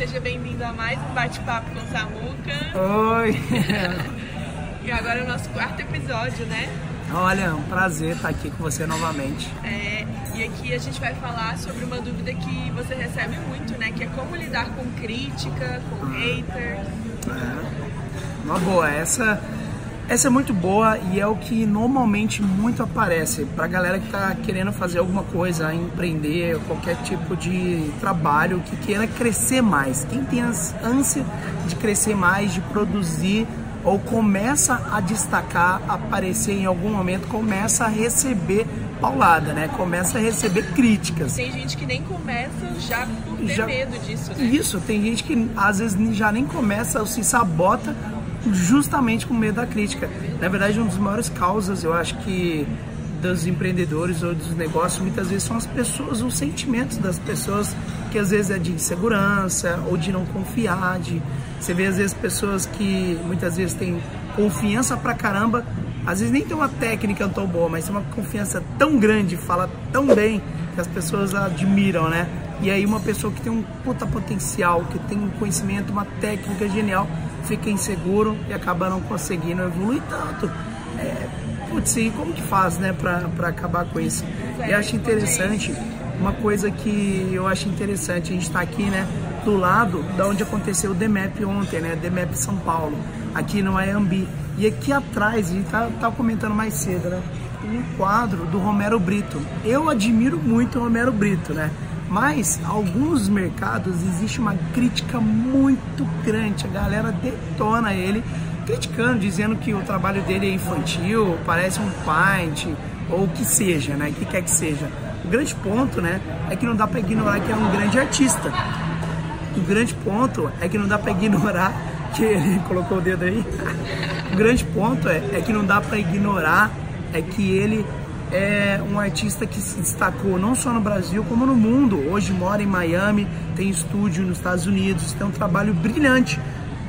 seja bem-vindo a mais um bate-papo com Samuca. Oi! e agora é o nosso quarto episódio, né? Olha, é um prazer estar aqui com você novamente. É, e aqui a gente vai falar sobre uma dúvida que você recebe muito, né? Que é como lidar com crítica, com haters. É. Uma boa, essa essa é muito boa e é o que normalmente muito aparece para galera que está querendo fazer alguma coisa, empreender, qualquer tipo de trabalho, que queira crescer mais. Quem tem ânsia de crescer mais, de produzir ou começa a destacar, aparecer em algum momento, começa a receber paulada, né? Começa a receber críticas. Tem gente que nem começa já por ter já... medo disso, né? Isso, tem gente que às vezes já nem começa ou se sabota justamente com medo da crítica. Na verdade, uma das maiores causas, eu acho que dos empreendedores ou dos negócios, muitas vezes são as pessoas, os sentimentos das pessoas, que às vezes é de insegurança ou de não confiar, de você vê às vezes pessoas que muitas vezes têm confiança pra caramba, às vezes nem tem uma técnica tão boa, mas tem uma confiança tão grande, fala tão bem que as pessoas admiram, né? E aí uma pessoa que tem um puta potencial, que tem um conhecimento, uma técnica genial, fica inseguro e acaba não conseguindo evoluir tanto. É, putz, e como que faz, né, pra, pra acabar com isso? E acho interessante, uma coisa que eu acho interessante, a gente tá aqui, né, do lado da onde aconteceu o DEMEP ontem, né, DEMEP São Paulo, aqui no Ayambi. E aqui atrás, a gente tá, tá comentando mais cedo, né, um quadro do Romero Brito. Eu admiro muito o Romero Brito, né? Mas alguns mercados existe uma crítica muito grande, a galera detona ele, criticando, dizendo que o trabalho dele é infantil, parece um paint, ou o que seja, né? O que quer que seja. O grande ponto, né, é que não dá para ignorar que é um grande artista. O grande ponto é que não dá para ignorar que ele colocou o dedo aí. o grande ponto é, é que não dá para ignorar é que ele é um artista que se destacou não só no Brasil, como no mundo. Hoje mora em Miami, tem estúdio nos Estados Unidos, tem um trabalho brilhante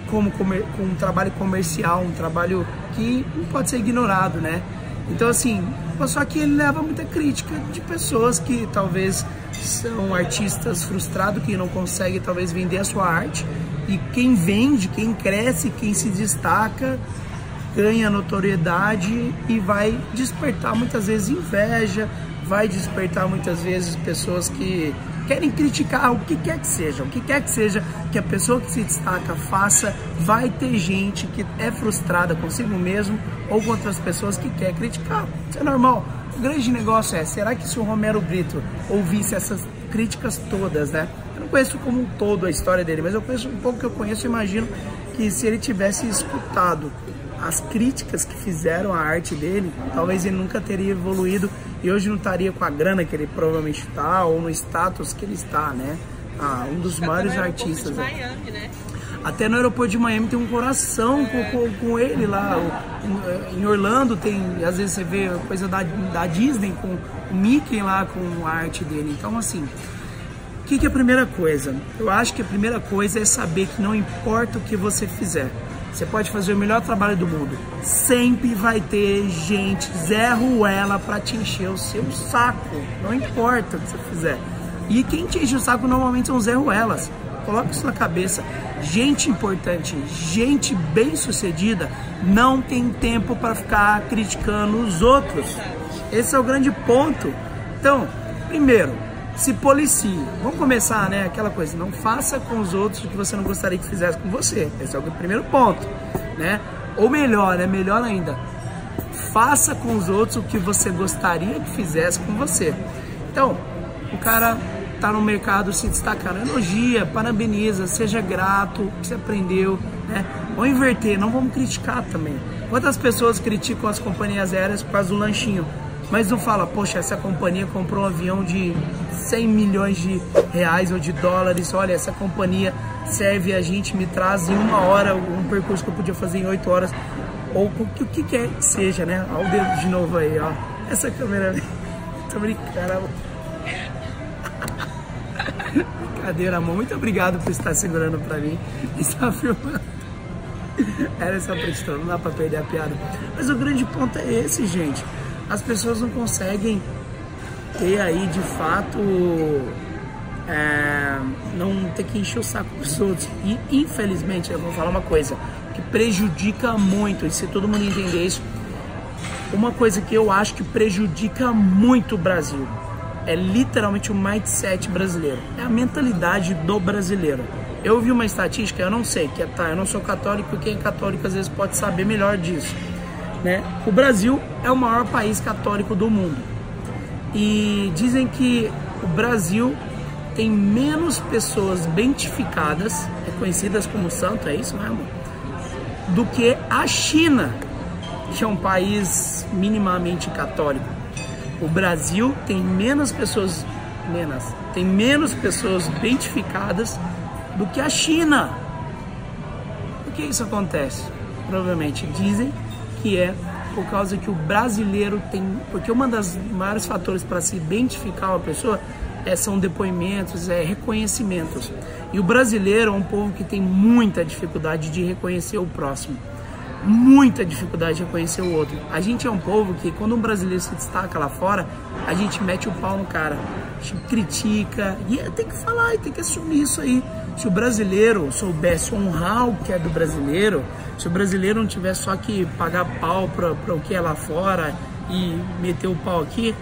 como com um trabalho comercial, um trabalho que não pode ser ignorado, né? Então assim, só que ele leva muita crítica de pessoas que talvez são artistas frustrados, que não conseguem talvez vender a sua arte. E quem vende, quem cresce, quem se destaca, ganha notoriedade e vai despertar muitas vezes inveja, vai despertar muitas vezes pessoas que querem criticar o que quer que seja, o que quer que seja que a pessoa que se destaca faça, vai ter gente que é frustrada consigo mesmo ou com outras pessoas que quer criticar. Isso é normal. O grande negócio é, será que se o Romero Brito ouvisse essas críticas todas, né? Eu não conheço como um todo a história dele, mas eu conheço um pouco que eu conheço, imagino que se ele tivesse escutado as críticas que fizeram a arte dele, talvez ele nunca teria evoluído e hoje não estaria com a grana que ele provavelmente está ou no status que ele está, né? Ah, um dos maiores artistas. De Miami, né? Até no aeroporto de Miami tem um coração é. com, com, com, ele lá. Em Orlando tem, às vezes você vê coisa da, da Disney com o Mickey lá com a arte dele. Então, assim, o que, que é a primeira coisa? Eu acho que a primeira coisa é saber que não importa o que você fizer, você pode fazer o melhor trabalho do mundo. Sempre vai ter gente, Zé Ruela, para te encher o seu saco. Não importa o que você fizer. E quem te enche o saco normalmente são Zé Ruelas. Coloca isso na cabeça. Gente importante, gente bem sucedida, não tem tempo para ficar criticando os outros. Esse é o grande ponto. Então, primeiro, se policie. Vamos começar, né? Aquela coisa, não faça com os outros o que você não gostaria que fizesse com você. Esse é o primeiro ponto, né? Ou melhor, é melhor ainda, faça com os outros o que você gostaria que fizesse com você. Então, o cara tá no mercado se destacando, elogia, parabeniza, seja grato, que você aprendeu, né? Ou inverter, não vamos criticar também. Quantas pessoas criticam as companhias aéreas por causa do lanchinho? Mas não fala, poxa, essa companhia comprou um avião de 100 milhões de reais ou de dólares, olha, essa companhia serve a gente, me traz em uma hora um percurso que eu podia fazer em 8 horas, ou o que, o que quer que seja, né? Olha o dedo de novo aí, ó. Essa câmera, tô brincando. Brincadeira, amor. Muito obrigado por estar segurando pra mim e estar filmando. Era essa questão, não dá pra perder a piada. Mas o grande ponto é esse, gente as pessoas não conseguem ter aí de fato é, não ter que encher o saco dos outros. E infelizmente, eu vou falar uma coisa que prejudica muito, e se todo mundo entender isso, uma coisa que eu acho que prejudica muito o Brasil é literalmente o mindset brasileiro, é a mentalidade do brasileiro. Eu vi uma estatística, eu não sei, que é, tá, eu não sou católico, quem é católico às vezes pode saber melhor disso. Né? O Brasil é o maior país católico do mundo. E dizem que o Brasil tem menos pessoas beatificadas, reconhecidas como santo, é isso mesmo? Do que a China, que é um país minimamente católico. O Brasil tem menos pessoas, menos, tem menos pessoas beatificadas do que a China. Por que isso acontece? Provavelmente dizem que é por causa que o brasileiro tem. Porque uma das maiores fatores para se identificar uma pessoa é, são depoimentos, é reconhecimentos. E o brasileiro é um povo que tem muita dificuldade de reconhecer o próximo. Muita dificuldade de reconhecer o outro. A gente é um povo que, quando um brasileiro se destaca lá fora, a gente mete o pau no cara, a gente critica, e tem que falar, tem que assumir isso aí. Se o brasileiro soubesse honrar o que é do brasileiro, se o brasileiro não tivesse só que pagar pau para o que é lá fora e meter o pau aqui,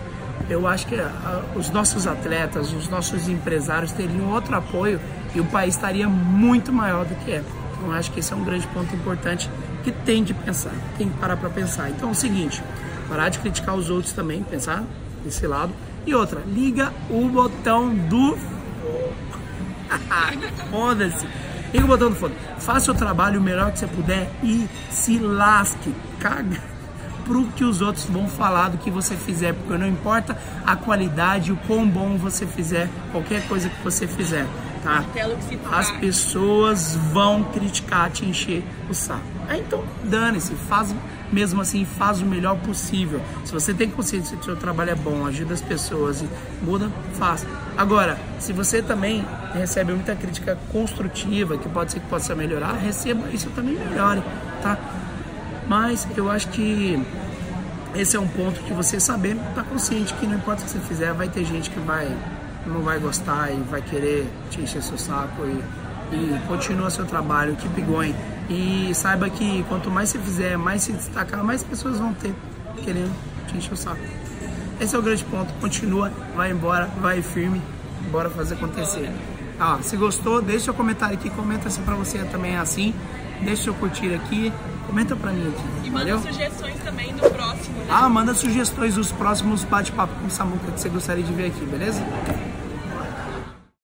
eu acho que a, os nossos atletas, os nossos empresários teriam outro apoio e o país estaria muito maior do que é. Então, acho que esse é um grande ponto importante que tem que pensar, tem que parar para pensar. Então, é o seguinte, parar de criticar os outros também, pensar desse lado. E outra, liga o botão do Foda-se. Liga o botão do foda. Faça o trabalho o melhor que você puder e se lasque. Caga pro que os outros vão falar do que você fizer, porque não importa a qualidade, o quão bom você fizer, qualquer coisa que você fizer, tá? As pessoas vão criticar, te encher o saco. Aí então, dane-se, faz mesmo assim, faz o melhor possível. Se você tem consciência que o seu trabalho é bom, ajuda as pessoas e muda, faça. Agora, se você também recebe muita crítica construtiva, que pode ser que possa melhorar, receba isso também melhore, tá? Mas eu acho que esse é um ponto que você saber, tá consciente que não importa o que você fizer, vai ter gente que vai não vai gostar e vai querer te encher seu saco e, e continua seu trabalho, keep going. E saiba que quanto mais você fizer, mais se destacar, mais pessoas vão ter querendo te encher o saco. Esse é o grande ponto. Continua, vai embora, vai firme, bora fazer acontecer. Ah, se gostou, deixa seu comentário aqui, comenta se pra você também é assim. Deixa seu curtir aqui, comenta pra mim aqui. E manda sugestões também do próximo, né? Ah, manda sugestões dos próximos bate-papo com Samuca que você gostaria de ver aqui, beleza?